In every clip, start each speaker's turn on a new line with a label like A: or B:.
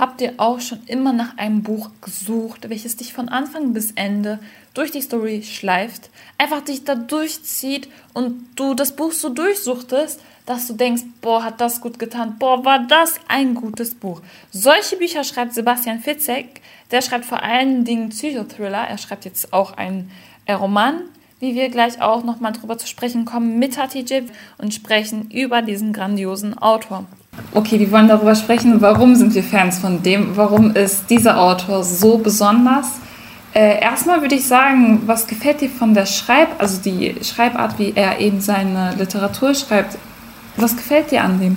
A: Habt ihr auch schon immer nach einem Buch gesucht, welches dich von Anfang bis Ende durch die Story schleift, einfach dich da durchzieht und du das Buch so durchsuchtest, dass du denkst, boah, hat das gut getan, boah, war das ein gutes Buch. Solche Bücher schreibt Sebastian Fitzek, der schreibt vor allen Dingen Psychothriller, er schreibt jetzt auch einen Roman, wie wir gleich auch nochmal drüber zu sprechen kommen, mit Hatijib und sprechen über diesen grandiosen Autor. Okay, wir wollen darüber sprechen, warum sind wir Fans von dem, warum ist dieser Autor so besonders. Äh, erstmal würde ich sagen, was gefällt dir von der Schreib, also die Schreibart, wie er eben seine Literatur schreibt, was gefällt dir an dem?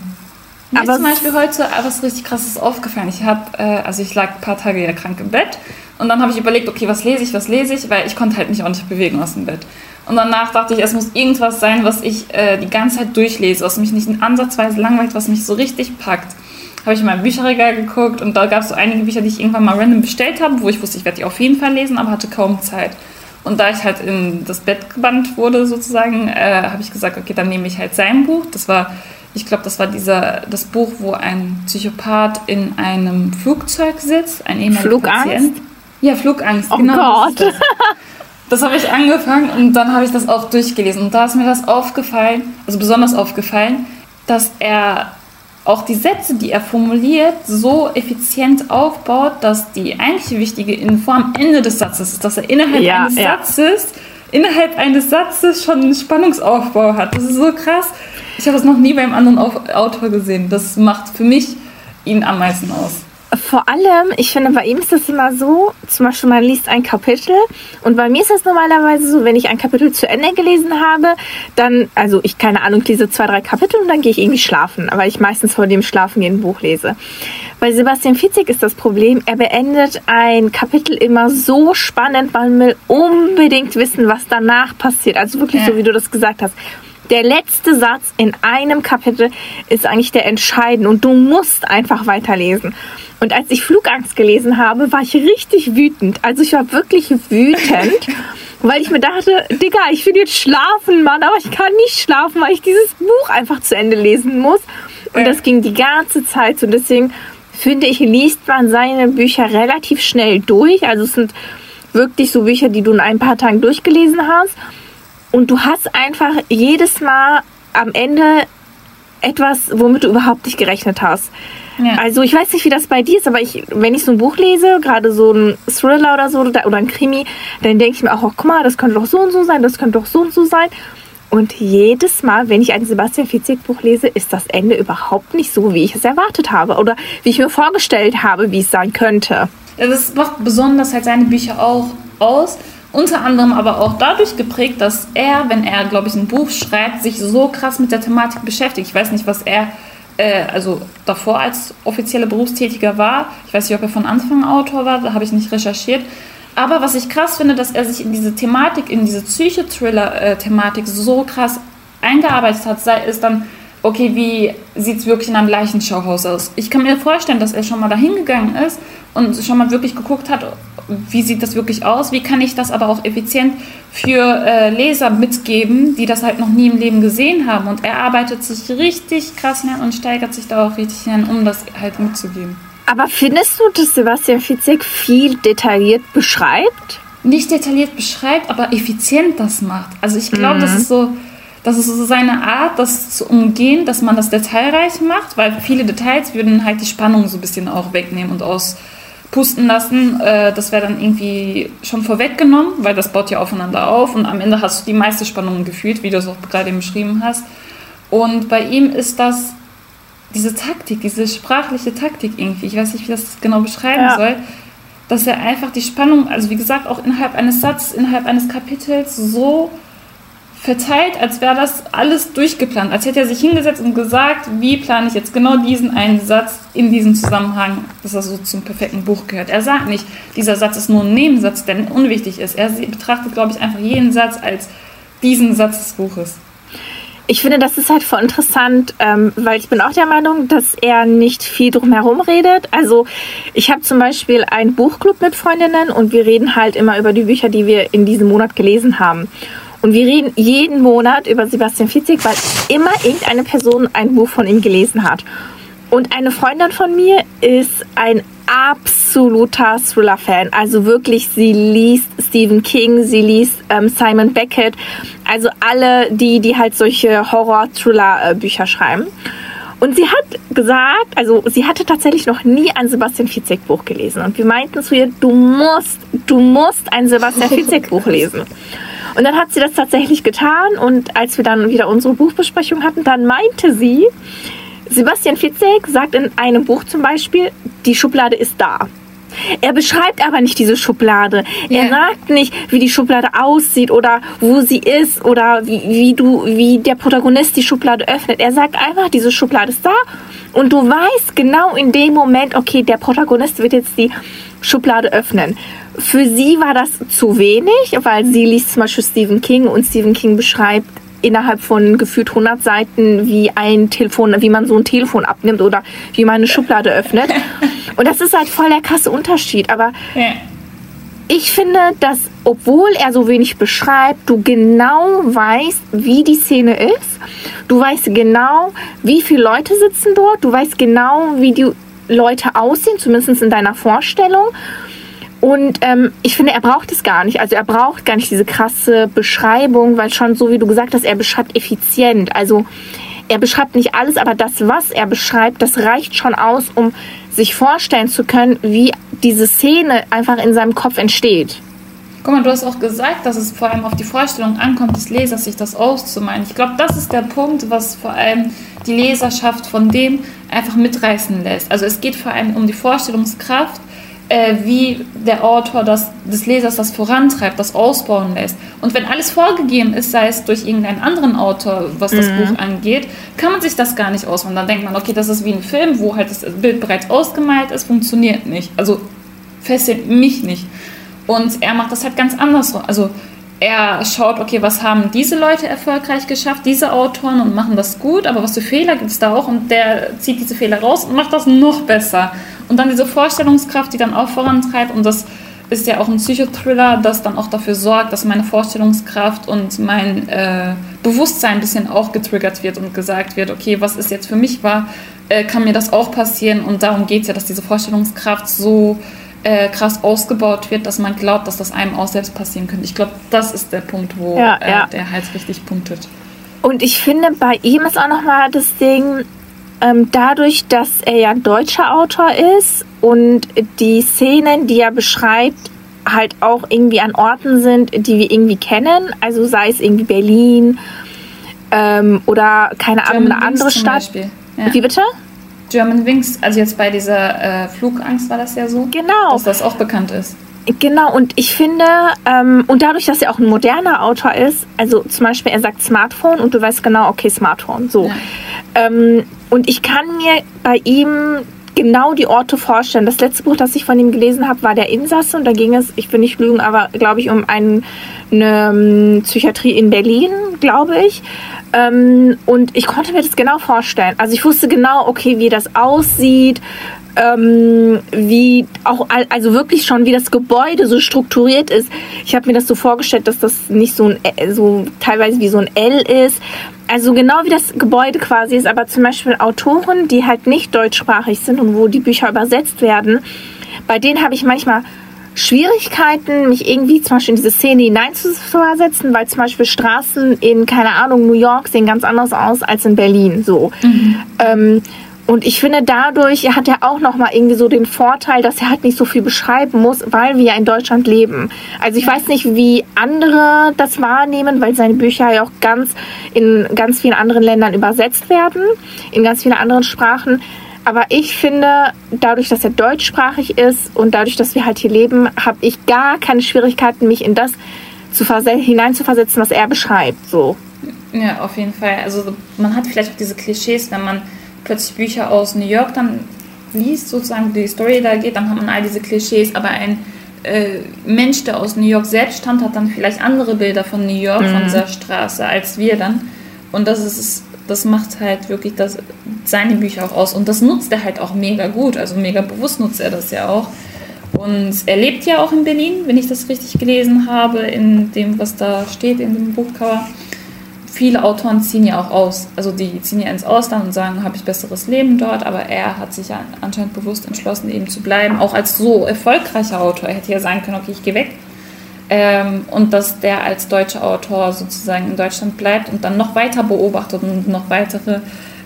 A: Mir ist zum Beispiel heute was richtig krasses aufgefallen. Ich habe, äh, also ich lag ein paar Tage ja krank im Bett und dann habe ich überlegt, okay, was lese ich, was lese ich, weil ich konnte halt mich auch nicht bewegen aus dem Bett. Und danach dachte ich, es muss irgendwas sein, was ich äh, die ganze Zeit durchlese, was mich nicht ansatzweise langweilt, was mich so richtig packt. Habe ich in meinem Bücherregal geguckt und da gab es so einige Bücher, die ich irgendwann mal random bestellt habe, wo ich wusste, ich werde die auf jeden Fall lesen, aber hatte kaum Zeit. Und da ich halt in das Bett gebannt wurde, sozusagen, äh, habe ich gesagt, okay, dann nehme ich halt sein Buch. Das war, ich glaube, das war dieser, das Buch, wo ein Psychopath in einem Flugzeug sitzt, ein ehemaliger
B: Flugangst? Patient.
A: Ja, Flugangst,
B: oh genau. Gott.
A: Das, das habe ich angefangen und dann habe ich das auch durchgelesen. Und da ist mir das aufgefallen, also besonders aufgefallen, dass er auch die Sätze, die er formuliert, so effizient aufbaut, dass die eigentlich wichtige Info am Ende des Satzes ist, dass er innerhalb ja, eines ja. Satzes innerhalb eines Satzes schon einen Spannungsaufbau hat. Das ist so krass. Ich habe es noch nie beim anderen Autor gesehen. Das macht für mich ihn am meisten aus
B: vor allem, ich finde, bei ihm ist das immer so, zum Beispiel man liest ein Kapitel und bei mir ist das normalerweise so, wenn ich ein Kapitel zu Ende gelesen habe, dann, also ich keine Ahnung, lese zwei, drei Kapitel und dann gehe ich irgendwie schlafen, weil ich meistens vor dem Schlafen gehen ein Buch lese. Bei Sebastian Fitzek ist das Problem, er beendet ein Kapitel immer so spannend, man will unbedingt wissen, was danach passiert. Also wirklich ja. so, wie du das gesagt hast der letzte Satz in einem Kapitel ist eigentlich der entscheidende und du musst einfach weiterlesen. Und als ich Flugangst gelesen habe, war ich richtig wütend. Also ich war wirklich wütend, weil ich mir dachte, Digga, ich will jetzt schlafen, Mann, aber ich kann nicht schlafen, weil ich dieses Buch einfach zu Ende lesen muss. Und das ging die ganze Zeit so. Deswegen finde ich, liest man seine Bücher relativ schnell durch. Also es sind wirklich so Bücher, die du in ein paar Tagen durchgelesen hast. Und du hast einfach jedes Mal am Ende etwas, womit du überhaupt nicht gerechnet hast. Ja. Also ich weiß nicht, wie das bei dir ist, aber ich, wenn ich so ein Buch lese, gerade so ein Thriller oder so oder, ein Krimi, dann denke ich mir auch, oh, guck mal, das könnte doch so und so sein, das könnte doch so und so sein. Und jedes Mal, wenn ich ein Sebastian Fitzek Buch lese, ist das Ende überhaupt nicht so, wie ich es erwartet habe oder wie ich mir vorgestellt habe, wie es sein könnte.
A: Das macht besonders halt seine Bücher auch aus. Unter anderem aber auch dadurch geprägt, dass er, wenn er, glaube ich, ein Buch schreibt, sich so krass mit der Thematik beschäftigt. Ich weiß nicht, was er äh, also davor als offizieller Berufstätiger war. Ich weiß nicht, ob er von Anfang Autor war, da habe ich nicht recherchiert. Aber was ich krass finde, dass er sich in diese Thematik, in diese Psychothriller-Thematik so krass eingearbeitet hat, sei es dann, okay, wie sieht es wirklich in einem Leichenschauhaus aus? Ich kann mir vorstellen, dass er schon mal dahin gegangen ist und schon mal wirklich geguckt hat, wie sieht das wirklich aus, wie kann ich das aber auch effizient für äh, Leser mitgeben, die das halt noch nie im Leben gesehen haben. Und er arbeitet sich richtig krass hin und steigert sich da auch richtig hin, um das halt mitzugeben.
B: Aber findest du, dass Sebastian Fitzek viel detailliert beschreibt?
A: Nicht detailliert beschreibt, aber effizient das macht. Also ich glaube, mhm. das ist so, das ist so seine Art, das zu umgehen, dass man das detailreich macht, weil viele Details würden halt die Spannung so ein bisschen auch wegnehmen und aus pusten lassen. Äh, das wäre dann irgendwie schon vorweggenommen, weil das baut ja aufeinander auf und am Ende hast du die meiste Spannung gefühlt, wie du es auch gerade eben beschrieben hast. Und bei ihm ist das diese Taktik, diese sprachliche Taktik irgendwie, ich weiß nicht, wie das genau beschreiben ja. soll, dass er einfach die Spannung, also wie gesagt, auch innerhalb eines Satzes, innerhalb eines Kapitels so verteilt, als wäre das alles durchgeplant. Als hätte er sich hingesetzt und gesagt, wie plane ich jetzt genau diesen einen Satz in diesem Zusammenhang, dass er so zum perfekten Buch gehört. Er sagt nicht, dieser Satz ist nur ein Nebensatz, der unwichtig ist. Er betrachtet, glaube ich, einfach jeden Satz als diesen Satz des Buches.
B: Ich finde, das ist halt voll interessant, ähm, weil ich bin auch der Meinung, dass er nicht viel drumherum redet. Also ich habe zum Beispiel einen Buchclub mit Freundinnen und wir reden halt immer über die Bücher, die wir in diesem Monat gelesen haben. Und wir reden jeden Monat über Sebastian Fitzek, weil immer irgendeine Person ein Buch von ihm gelesen hat. Und eine Freundin von mir ist ein absoluter Thriller-Fan. Also wirklich, sie liest Stephen King, sie liest ähm, Simon Beckett. Also alle, die, die halt solche Horror-Thriller-Bücher schreiben. Und sie hat gesagt, also sie hatte tatsächlich noch nie ein Sebastian Fitzek Buch gelesen. Und wir meinten zu ihr, du musst, du musst ein Sebastian Fitzek Buch lesen. Und dann hat sie das tatsächlich getan. Und als wir dann wieder unsere Buchbesprechung hatten, dann meinte sie, Sebastian Fitzek sagt in einem Buch zum Beispiel, die Schublade ist da. Er beschreibt aber nicht diese Schublade. Yeah. Er sagt nicht, wie die Schublade aussieht oder wo sie ist oder wie, wie, du, wie der Protagonist die Schublade öffnet. Er sagt einfach, diese Schublade ist da und du weißt genau in dem Moment, okay, der Protagonist wird jetzt die Schublade öffnen. Für sie war das zu wenig, weil sie liest zum Beispiel Stephen King und Stephen King beschreibt innerhalb von gefühlt 100 Seiten, wie ein Telefon, wie man so ein Telefon abnimmt oder wie man eine Schublade öffnet. Und das ist halt voll der krasse Unterschied. Aber ja. ich finde, dass, obwohl er so wenig beschreibt, du genau weißt, wie die Szene ist. Du weißt genau, wie viele Leute sitzen dort. Du weißt genau, wie die Leute aussehen, zumindest in deiner Vorstellung. Und ähm, ich finde, er braucht es gar nicht. Also er braucht gar nicht diese krasse Beschreibung, weil schon so wie du gesagt hast, er beschreibt effizient. Also er beschreibt nicht alles, aber das, was er beschreibt, das reicht schon aus, um sich vorstellen zu können, wie diese Szene einfach in seinem Kopf entsteht.
A: Guck mal, du hast auch gesagt, dass es vor allem auf die Vorstellung ankommt, des Lesers sich das auszumalen. Ich glaube, das ist der Punkt, was vor allem die Leserschaft von dem einfach mitreißen lässt. Also es geht vor allem um die Vorstellungskraft äh, wie der Autor das, des Lesers das vorantreibt, das ausbauen lässt. Und wenn alles vorgegeben ist, sei es durch irgendeinen anderen Autor, was das mhm. Buch angeht, kann man sich das gar nicht ausbauen. Dann denkt man, okay, das ist wie ein Film, wo halt das Bild bereits ausgemalt ist, funktioniert nicht. Also fesselt mich nicht. Und er macht das halt ganz anders. Also er schaut, okay, was haben diese Leute erfolgreich geschafft, diese Autoren und machen das gut, aber was für Fehler gibt es da auch und der zieht diese Fehler raus und macht das noch besser. Und dann diese Vorstellungskraft, die dann auch vorantreibt und das ist ja auch ein Psychothriller, das dann auch dafür sorgt, dass meine Vorstellungskraft und mein äh, Bewusstsein ein bisschen auch getriggert wird und gesagt wird, okay, was ist jetzt für mich wahr, äh, kann mir das auch passieren und darum geht es ja, dass diese Vorstellungskraft so äh, krass ausgebaut wird, dass man glaubt, dass das einem auch selbst passieren könnte. Ich glaube, das ist der Punkt, wo ja, äh, ja. der halt richtig punktet.
B: Und ich finde, bei ihm ist auch nochmal das Ding, ähm, dadurch, dass er ja ein deutscher Autor ist und die Szenen, die er beschreibt, halt auch irgendwie an Orten sind, die wir irgendwie kennen, also sei es irgendwie Berlin ähm, oder keine Ahnung, eine andere Stadt. Ja. Wie bitte?
A: German Wings, also jetzt bei dieser äh, Flugangst war das ja so,
B: genau.
A: dass das auch bekannt ist.
B: Genau, und ich finde, ähm, und dadurch, dass er auch ein moderner Autor ist, also zum Beispiel er sagt Smartphone und du weißt genau, okay, Smartphone, so. Ja. Ähm, und ich kann mir bei ihm genau die Orte vorstellen. Das letzte Buch, das ich von ihm gelesen habe, war Der Insasse und da ging es, ich will nicht lügen, aber glaube ich, um ein, eine um, Psychiatrie in Berlin, glaube ich. Ähm, und ich konnte mir das genau vorstellen. Also ich wusste genau, okay, wie das aussieht, ähm, wie auch, also wirklich schon, wie das Gebäude so strukturiert ist. Ich habe mir das so vorgestellt, dass das nicht so ein, so teilweise wie so ein L ist. Also genau wie das Gebäude quasi ist, aber zum Beispiel Autoren, die halt nicht deutschsprachig sind und wo die Bücher übersetzt werden, bei denen habe ich manchmal Schwierigkeiten, mich irgendwie zum Beispiel in diese Szene hineinzuversetzen, weil zum Beispiel Straßen in, keine Ahnung, New York sehen ganz anders aus als in Berlin. So. Mhm. Ähm, und ich finde, dadurch hat er auch nochmal irgendwie so den Vorteil, dass er halt nicht so viel beschreiben muss, weil wir ja in Deutschland leben. Also ich weiß nicht, wie andere das wahrnehmen, weil seine Bücher ja auch ganz in ganz vielen anderen Ländern übersetzt werden, in ganz vielen anderen Sprachen. Aber ich finde, dadurch, dass er deutschsprachig ist und dadurch, dass wir halt hier leben, habe ich gar keine Schwierigkeiten, mich in das zu hineinzuversetzen, was er beschreibt. So.
A: Ja, auf jeden Fall. Also man hat vielleicht auch diese Klischees, wenn man plötzlich Bücher aus New York dann liest, sozusagen die Story da geht, dann hat man all diese Klischees, aber ein äh, Mensch, der aus New York selbst stammt, hat dann vielleicht andere Bilder von New York, mhm. von dieser Straße, als wir dann. Und das ist, das macht halt wirklich das, seine Bücher auch aus. Und das nutzt er halt auch mega gut, also mega bewusst nutzt er das ja auch. Und er lebt ja auch in Berlin, wenn ich das richtig gelesen habe, in dem, was da steht in dem Buchcover viele Autoren ziehen ja auch aus. Also die ziehen ja ins Ausland und sagen, habe ich besseres Leben dort, aber er hat sich ja anscheinend bewusst entschlossen, eben zu bleiben, auch als so erfolgreicher Autor. Er hätte ja sagen können, okay, ich gehe weg. Ähm, und dass der als deutscher Autor sozusagen in Deutschland bleibt und dann noch weiter beobachtet und noch weitere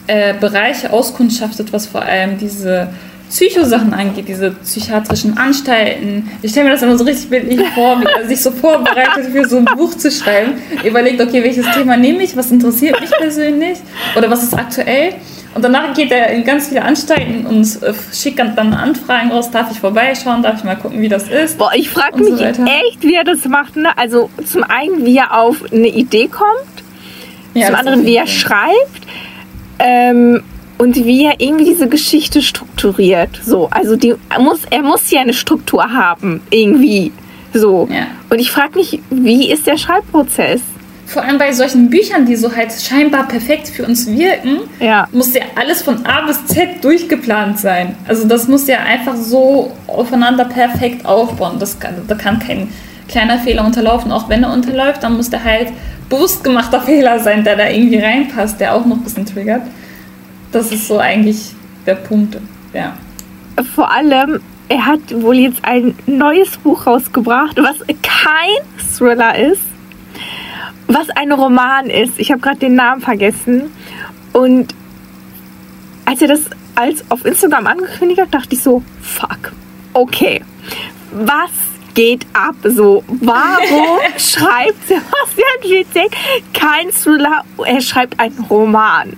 A: äh, Bereiche auskundschaftet, was vor allem diese Psychosachen angeht, diese psychiatrischen Anstalten. Ich stelle mir das immer so richtig bildlich vor, wie er sich so vorbereitet für so ein Buch zu schreiben. Überlegt, okay, welches Thema nehme ich, was interessiert mich persönlich oder was ist aktuell. Und danach geht er in ganz viele Anstalten und äh, schickt dann Anfragen raus, darf ich vorbeischauen, darf ich mal gucken, wie das ist.
B: Boah, ich frage mich so echt, wie er das macht. Ne? Also zum einen, wie er auf eine Idee kommt, ja, zum anderen, wie er schreibt. Ähm, und wie er irgendwie diese Geschichte strukturiert. So, also die muss, er muss ja eine Struktur haben, irgendwie. So. Ja. Und ich frage mich, wie ist der Schreibprozess?
A: Vor allem bei solchen Büchern, die so halt scheinbar perfekt für uns wirken, ja. muss ja alles von A bis Z durchgeplant sein. Also das muss ja einfach so aufeinander perfekt aufbauen. Das kann, da kann kein kleiner Fehler unterlaufen. Auch wenn er unterläuft, dann muss der halt bewusst gemachter Fehler sein, der da irgendwie reinpasst, der auch noch ein bisschen triggert. Das ist so eigentlich der Punkt, ja.
B: Vor allem, er hat wohl jetzt ein neues Buch rausgebracht, was kein Thriller ist, was ein Roman ist. Ich habe gerade den Namen vergessen. Und als er das als auf Instagram angekündigt hat, dachte ich so, fuck, okay, was geht ab? So, warum schreibt Sebastian Witzek kein Thriller? Er schreibt einen Roman.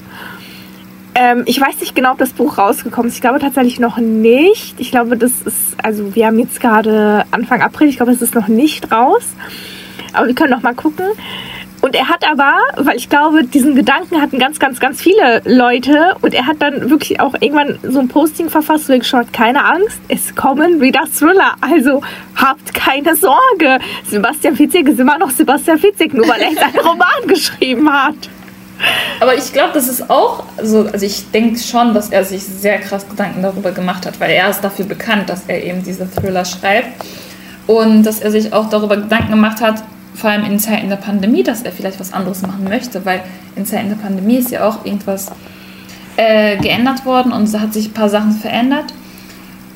B: Ähm, ich weiß nicht genau, ob das Buch rausgekommen ist. Ich glaube tatsächlich noch nicht. Ich glaube, das ist, also wir haben jetzt gerade Anfang April, ich glaube, es ist noch nicht raus. Aber wir können noch mal gucken. Und er hat aber, weil ich glaube, diesen Gedanken hatten ganz, ganz, ganz viele Leute. Und er hat dann wirklich auch irgendwann so ein Posting verfasst, wo er geschaut, keine Angst, es kommen wieder Thriller. Also habt keine Sorge. Sebastian Fitzek ist immer noch Sebastian Fitzek, nur weil er jetzt einen Roman geschrieben hat.
A: Aber ich glaube, das ist auch, also, also ich denke schon, dass er sich sehr krass Gedanken darüber gemacht hat, weil er ist dafür bekannt, dass er eben diese Thriller schreibt. Und dass er sich auch darüber Gedanken gemacht hat, vor allem in Zeiten der Pandemie, dass er vielleicht was anderes machen möchte, weil in Zeiten der Pandemie ist ja auch irgendwas äh, geändert worden und es hat sich ein paar Sachen verändert.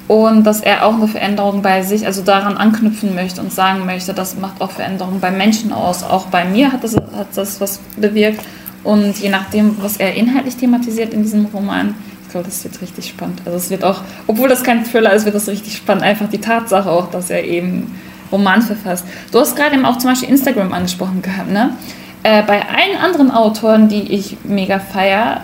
A: Und dass er auch eine Veränderung bei sich, also daran anknüpfen möchte und sagen möchte, das macht auch Veränderungen bei Menschen aus. Auch bei mir hat das, hat das was bewirkt. Und je nachdem, was er inhaltlich thematisiert in diesem Roman, ich glaube, das wird richtig spannend. Also es wird auch, obwohl das kein Thriller ist, wird das richtig spannend. Einfach die Tatsache auch, dass er eben Roman verfasst. Du hast gerade eben auch zum Beispiel Instagram angesprochen gehabt, ne? Äh, bei allen anderen Autoren, die ich mega feier,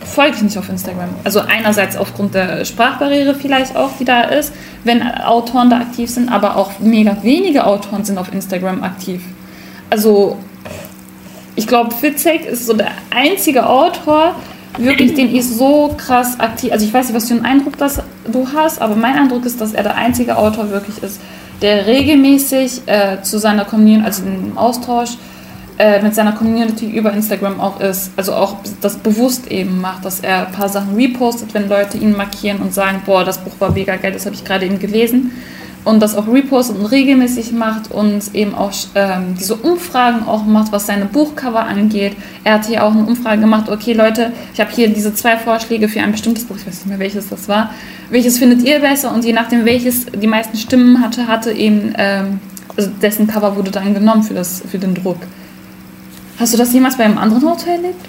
A: folge ich nicht auf Instagram. Also einerseits aufgrund der Sprachbarriere vielleicht auch, die da ist, wenn Autoren da aktiv sind, aber auch mega wenige Autoren sind auf Instagram aktiv. Also ich glaube, Fitzek ist so der einzige Autor, wirklich, den ich so krass aktiv, also ich weiß nicht, was für einen Eindruck das du hast, aber mein Eindruck ist, dass er der einzige Autor wirklich ist, der regelmäßig äh, zu seiner Community, also im Austausch äh, mit seiner Community über Instagram auch ist, also auch das bewusst eben macht, dass er ein paar Sachen repostet, wenn Leute ihn markieren und sagen, boah, das Buch war mega geil, das habe ich gerade eben gelesen und das auch repostet und regelmäßig macht und eben auch ähm, diese Umfragen auch macht, was seine Buchcover angeht. Er hat hier auch eine Umfrage gemacht, okay Leute, ich habe hier diese zwei Vorschläge für ein bestimmtes Buch, ich weiß nicht mehr welches das war. Welches findet ihr besser? Und je nachdem, welches die meisten Stimmen hatte, hatte eben, ähm, also dessen Cover wurde dann genommen für, das, für den Druck. Hast du das jemals bei einem anderen Autor erlebt?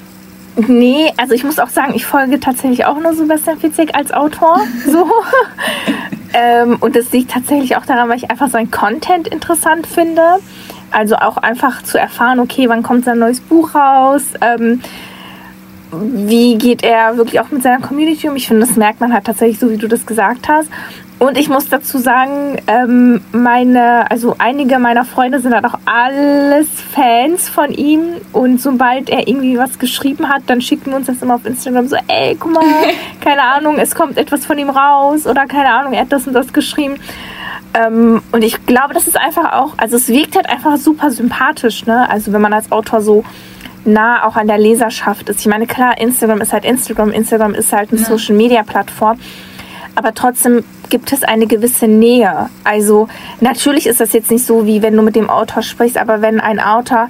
B: Nee, also ich muss auch sagen, ich folge tatsächlich auch nur Sebastian Fitzek als Autor. So. ähm, und das liegt tatsächlich auch daran, weil ich einfach sein Content interessant finde. Also auch einfach zu erfahren, okay, wann kommt sein neues Buch raus? Ähm, wie geht er wirklich auch mit seiner Community um? Ich finde, das merkt man halt tatsächlich so, wie du das gesagt hast. Und ich muss dazu sagen, ähm, meine, also einige meiner Freunde sind halt auch alles Fans von ihm. Und sobald er irgendwie was geschrieben hat, dann schicken wir uns das immer auf Instagram so, ey, guck mal, keine Ahnung, es kommt etwas von ihm raus oder keine Ahnung, er hat das und das geschrieben. Ähm, und ich glaube, das ist einfach auch, also es wirkt halt einfach super sympathisch, ne? Also wenn man als Autor so nah auch an der Leserschaft ist. Ich meine, klar, Instagram ist halt Instagram, Instagram ist halt eine ja. Social Media Plattform aber trotzdem gibt es eine gewisse Nähe. Also natürlich ist das jetzt nicht so, wie wenn du mit dem Autor sprichst, aber wenn ein Autor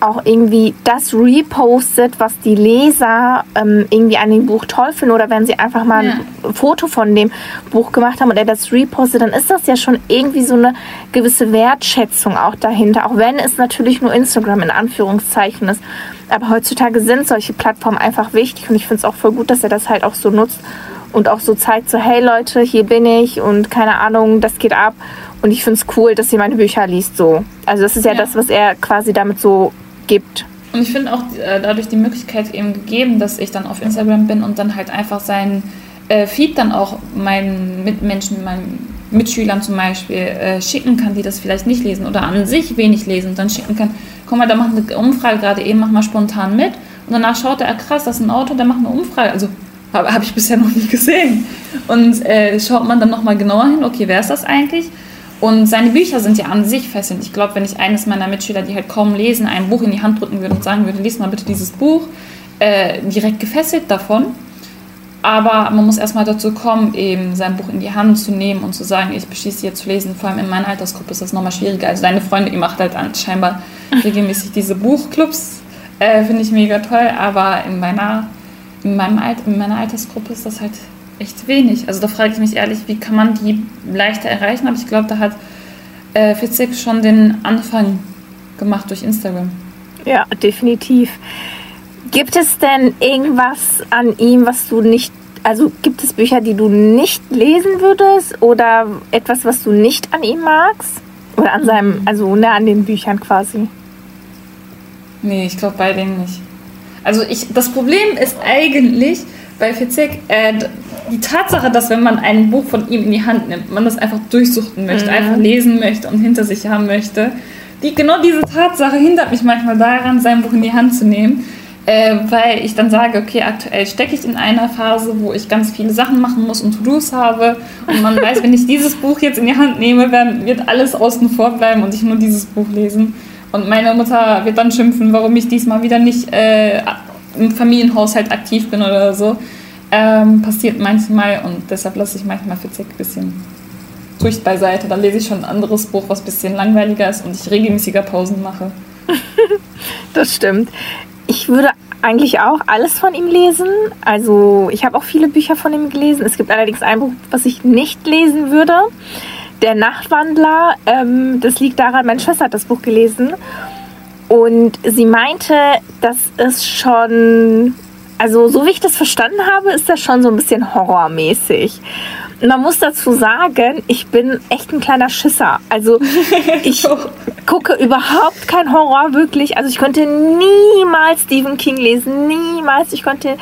B: auch irgendwie das repostet, was die Leser ähm, irgendwie an dem Buch toll finden oder wenn sie einfach mal ja. ein Foto von dem Buch gemacht haben und er das repostet, dann ist das ja schon irgendwie so eine gewisse Wertschätzung auch dahinter, auch wenn es natürlich nur Instagram in Anführungszeichen ist. Aber heutzutage sind solche Plattformen einfach wichtig und ich finde es auch voll gut, dass er das halt auch so nutzt und auch so zeigt, so hey Leute, hier bin ich und keine Ahnung, das geht ab. Und ich finde es cool, dass ihr meine Bücher liest so. Also das ist ja, ja. das, was er quasi damit so gibt.
A: Und ich finde auch äh, dadurch die Möglichkeit eben gegeben, dass ich dann auf Instagram bin und dann halt einfach seinen äh, Feed dann auch meinen Mitmenschen, meinen Mitschülern zum Beispiel äh, schicken kann, die das vielleicht nicht lesen oder an sich wenig lesen und dann schicken kann, guck mal, da macht eine Umfrage gerade eben, mach mal spontan mit und danach schaut er, krass, das ist ein Auto, der macht eine Umfrage, also habe hab ich bisher noch nie gesehen und äh, schaut man dann nochmal genauer hin, okay, wer ist das eigentlich und seine Bücher sind ja an sich fesselnd. Ich glaube, wenn ich eines meiner Mitschüler, die halt kaum lesen, ein Buch in die Hand drücken würde und sagen würde, lies mal bitte dieses Buch, äh, direkt gefesselt davon. Aber man muss erstmal dazu kommen, eben sein Buch in die Hand zu nehmen und zu sagen, ich beschließe jetzt zu lesen. Vor allem in meiner Altersgruppe ist das nochmal schwieriger. Also deine Freundin, die macht halt scheinbar regelmäßig diese Buchclubs. Äh, Finde ich mega toll. Aber in meiner, in, meinem Alt in meiner Altersgruppe ist das halt echt wenig. Also da frage ich mich ehrlich, wie kann man die leichter erreichen? Aber ich glaube, da hat äh, Fitzek schon den Anfang gemacht durch Instagram.
B: Ja, definitiv. Gibt es denn irgendwas an ihm, was du nicht, also gibt es Bücher, die du nicht lesen würdest oder etwas, was du nicht an ihm magst? Oder an seinem, also ne, an den Büchern quasi?
A: Nee, ich glaube bei denen nicht. Also ich, das Problem ist eigentlich bei Fitzek, äh, die Tatsache, dass wenn man ein Buch von ihm in die Hand nimmt, man das einfach durchsuchten möchte, mhm. einfach lesen möchte und hinter sich haben möchte, die, genau diese Tatsache hindert mich manchmal daran, sein Buch in die Hand zu nehmen, äh, weil ich dann sage, okay, aktuell stecke ich in einer Phase, wo ich ganz viele Sachen machen muss und To-Dos habe und man weiß, wenn ich dieses Buch jetzt in die Hand nehme, dann wird alles außen vor bleiben und ich nur dieses Buch lesen. Und meine Mutter wird dann schimpfen, warum ich diesmal wieder nicht äh, im Familienhaushalt aktiv bin oder so. Ähm, passiert manchmal und deshalb lasse ich manchmal Fitzek ein bisschen durch beiseite. Dann lese ich schon ein anderes Buch, was ein bisschen langweiliger ist und ich regelmäßiger Pausen mache.
B: das stimmt. Ich würde eigentlich auch alles von ihm lesen. Also ich habe auch viele Bücher von ihm gelesen. Es gibt allerdings ein Buch, was ich nicht lesen würde. Der Nachtwandler. Ähm, das liegt daran, meine Schwester hat das Buch gelesen. Und sie meinte, das ist schon also, so wie ich das verstanden habe, ist das schon so ein bisschen horrormäßig. Man muss dazu sagen, ich bin echt ein kleiner Schisser. Also, ich gucke überhaupt kein Horror wirklich. Also, ich konnte niemals Stephen King lesen. Niemals. Ich konnte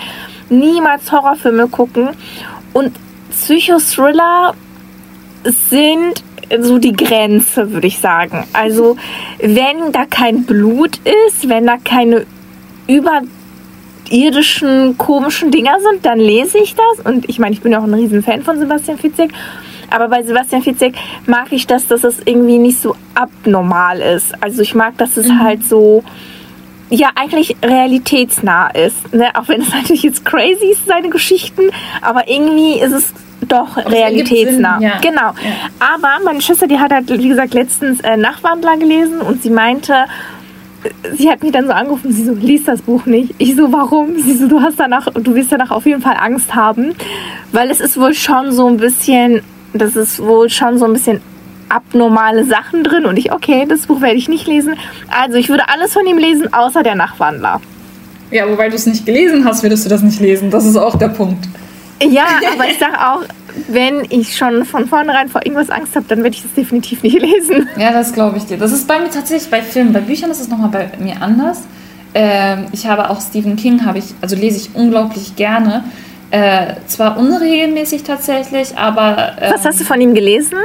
B: niemals Horrorfilme gucken. Und Psychothriller sind so die Grenze, würde ich sagen. Also, wenn da kein Blut ist, wenn da keine über irdischen, komischen Dinger sind, dann lese ich das. Und ich meine, ich bin auch ein riesen Fan von Sebastian Fitzek. Aber bei Sebastian Fitzek mag ich das, dass es irgendwie nicht so abnormal ist. Also ich mag, dass es mhm. halt so, ja, eigentlich realitätsnah ist. Ne? Auch wenn es natürlich jetzt crazy ist, seine Geschichten. Aber irgendwie ist es doch aber realitätsnah. Sinn, ja. Genau. Ja. Aber meine Schwester, die hat halt, wie gesagt, letztens äh, Nachwandler gelesen und sie meinte, sie hat mich dann so angerufen, sie so, liest das Buch nicht. Ich so, warum? Sie so, du hast danach, du wirst danach auf jeden Fall Angst haben, weil es ist wohl schon so ein bisschen, das ist wohl schon so ein bisschen abnormale Sachen drin und ich, okay, das Buch werde ich nicht lesen. Also ich würde alles von ihm lesen, außer der Nachtwandler.
A: Ja, wobei du es nicht gelesen hast, würdest du das nicht lesen. Das ist auch der Punkt.
B: Ja, aber ich sag auch, wenn ich schon von vornherein vor irgendwas Angst habe, dann werde ich das definitiv nicht lesen.
A: Ja, das glaube ich dir. Das ist bei mir tatsächlich bei Filmen. Bei Büchern ist es nochmal bei mir anders. Ähm, ich habe auch Stephen King, habe ich, also lese ich unglaublich gerne. Äh, zwar unregelmäßig tatsächlich, aber.
B: Ähm, Was hast du von ihm gelesen?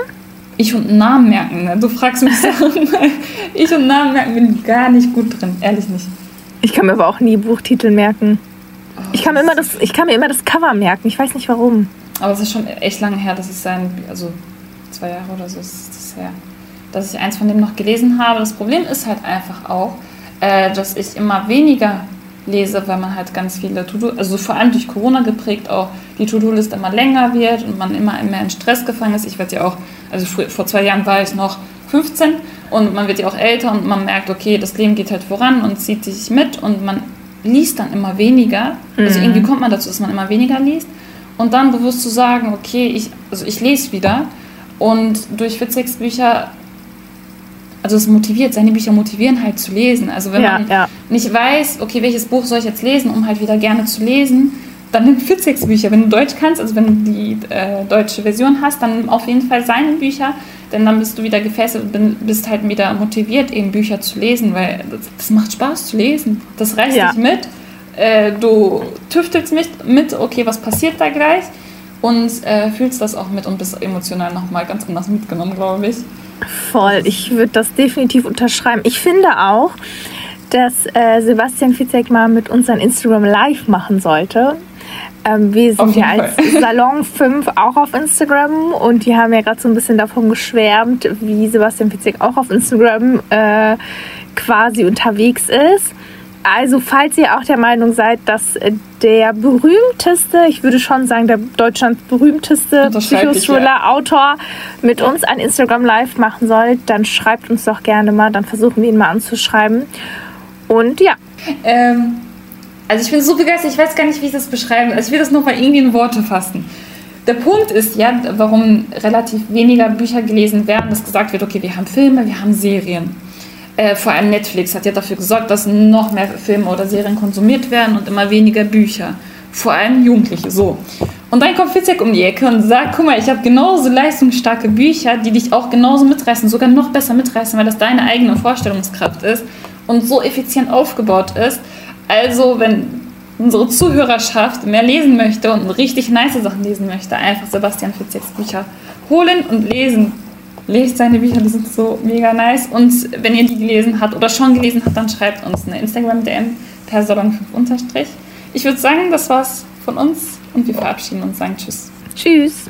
A: Ich und Namen merken. Ne? Du fragst mich Sachen. ich und Namen merken bin gar nicht gut drin, ehrlich nicht.
B: Ich kann mir aber auch nie Buchtitel merken. Oh, ich, kann mir immer das, ich kann mir immer das Cover merken. Ich weiß nicht warum.
A: Aber es ist schon echt lange her, dass ich sein, also zwei Jahre oder so ist es her, dass ich eins von dem noch gelesen habe. Das Problem ist halt einfach auch, äh, dass ich immer weniger lese, weil man halt ganz viele To-Do, also vor allem durch Corona geprägt auch, die To-Do-Liste immer länger wird und man immer mehr in Stress gefangen ist. Ich werde ja auch, also vor zwei Jahren war ich noch 15 und man wird ja auch älter und man merkt, okay, das Leben geht halt voran und zieht sich mit und man liest dann immer weniger. Also mhm. irgendwie kommt man dazu, dass man immer weniger liest. Und dann bewusst zu sagen, okay, ich, also ich lese wieder und durch Fitzeks Bücher also es motiviert, seine Bücher motivieren halt zu lesen. Also wenn ja, man ja. nicht weiß, okay, welches Buch soll ich jetzt lesen, um halt wieder gerne zu lesen, dann nimm Fitzeks Bücher. Wenn du Deutsch kannst, also wenn du die äh, deutsche Version hast, dann nimm auf jeden Fall seine Bücher, denn dann bist du wieder gefesselt und bist halt wieder motiviert, eben Bücher zu lesen, weil das, das macht Spaß zu lesen. Das reißt ja. dich mit. Äh, du tüftelst mit, mit, okay, was passiert da gleich? Und äh, fühlst das auch mit und bist emotional nochmal ganz anders mitgenommen, glaube ich.
B: Voll, ich würde das definitiv unterschreiben. Ich finde auch, dass äh, Sebastian Fitzek mal mit uns ein Instagram Live machen sollte. Ähm, wir sind ja als Salon 5 auch auf Instagram und die haben ja gerade so ein bisschen davon geschwärmt, wie Sebastian Fitzek auch auf Instagram äh, quasi unterwegs ist. Also, falls ihr auch der Meinung seid, dass der berühmteste, ich würde schon sagen, der Deutschlands berühmteste Psychothriller-Autor mit uns ein Instagram Live machen soll, dann schreibt uns doch gerne mal, dann versuchen wir ihn mal anzuschreiben. Und ja.
A: Ähm, also ich bin so begeistert, ich weiß gar nicht, wie ich das beschreiben Also ich will das nochmal irgendwie in Worte fassen. Der Punkt ist ja, warum relativ weniger Bücher gelesen werden, dass gesagt wird, okay, wir haben Filme, wir haben Serien äh, vor allem Netflix hat ja dafür gesorgt, dass noch mehr Filme oder Serien konsumiert werden und immer weniger Bücher. Vor allem Jugendliche, so. Und dann kommt Fitzek um die Ecke und sagt, guck mal, ich habe genauso leistungsstarke Bücher, die dich auch genauso mitreißen, sogar noch besser mitreißen, weil das deine eigene Vorstellungskraft ist und so effizient aufgebaut ist. Also, wenn unsere Zuhörerschaft mehr lesen möchte und richtig nice Sachen lesen möchte, einfach Sebastian Fitzeks Bücher holen und lesen. Lest seine Bücher, die sind so mega nice. Und wenn ihr die gelesen habt oder schon gelesen habt, dann schreibt uns eine Instagram-DM per Salon 5 Ich würde sagen, das war's von uns und wir verabschieden uns, und sagen Tschüss.
B: Tschüss.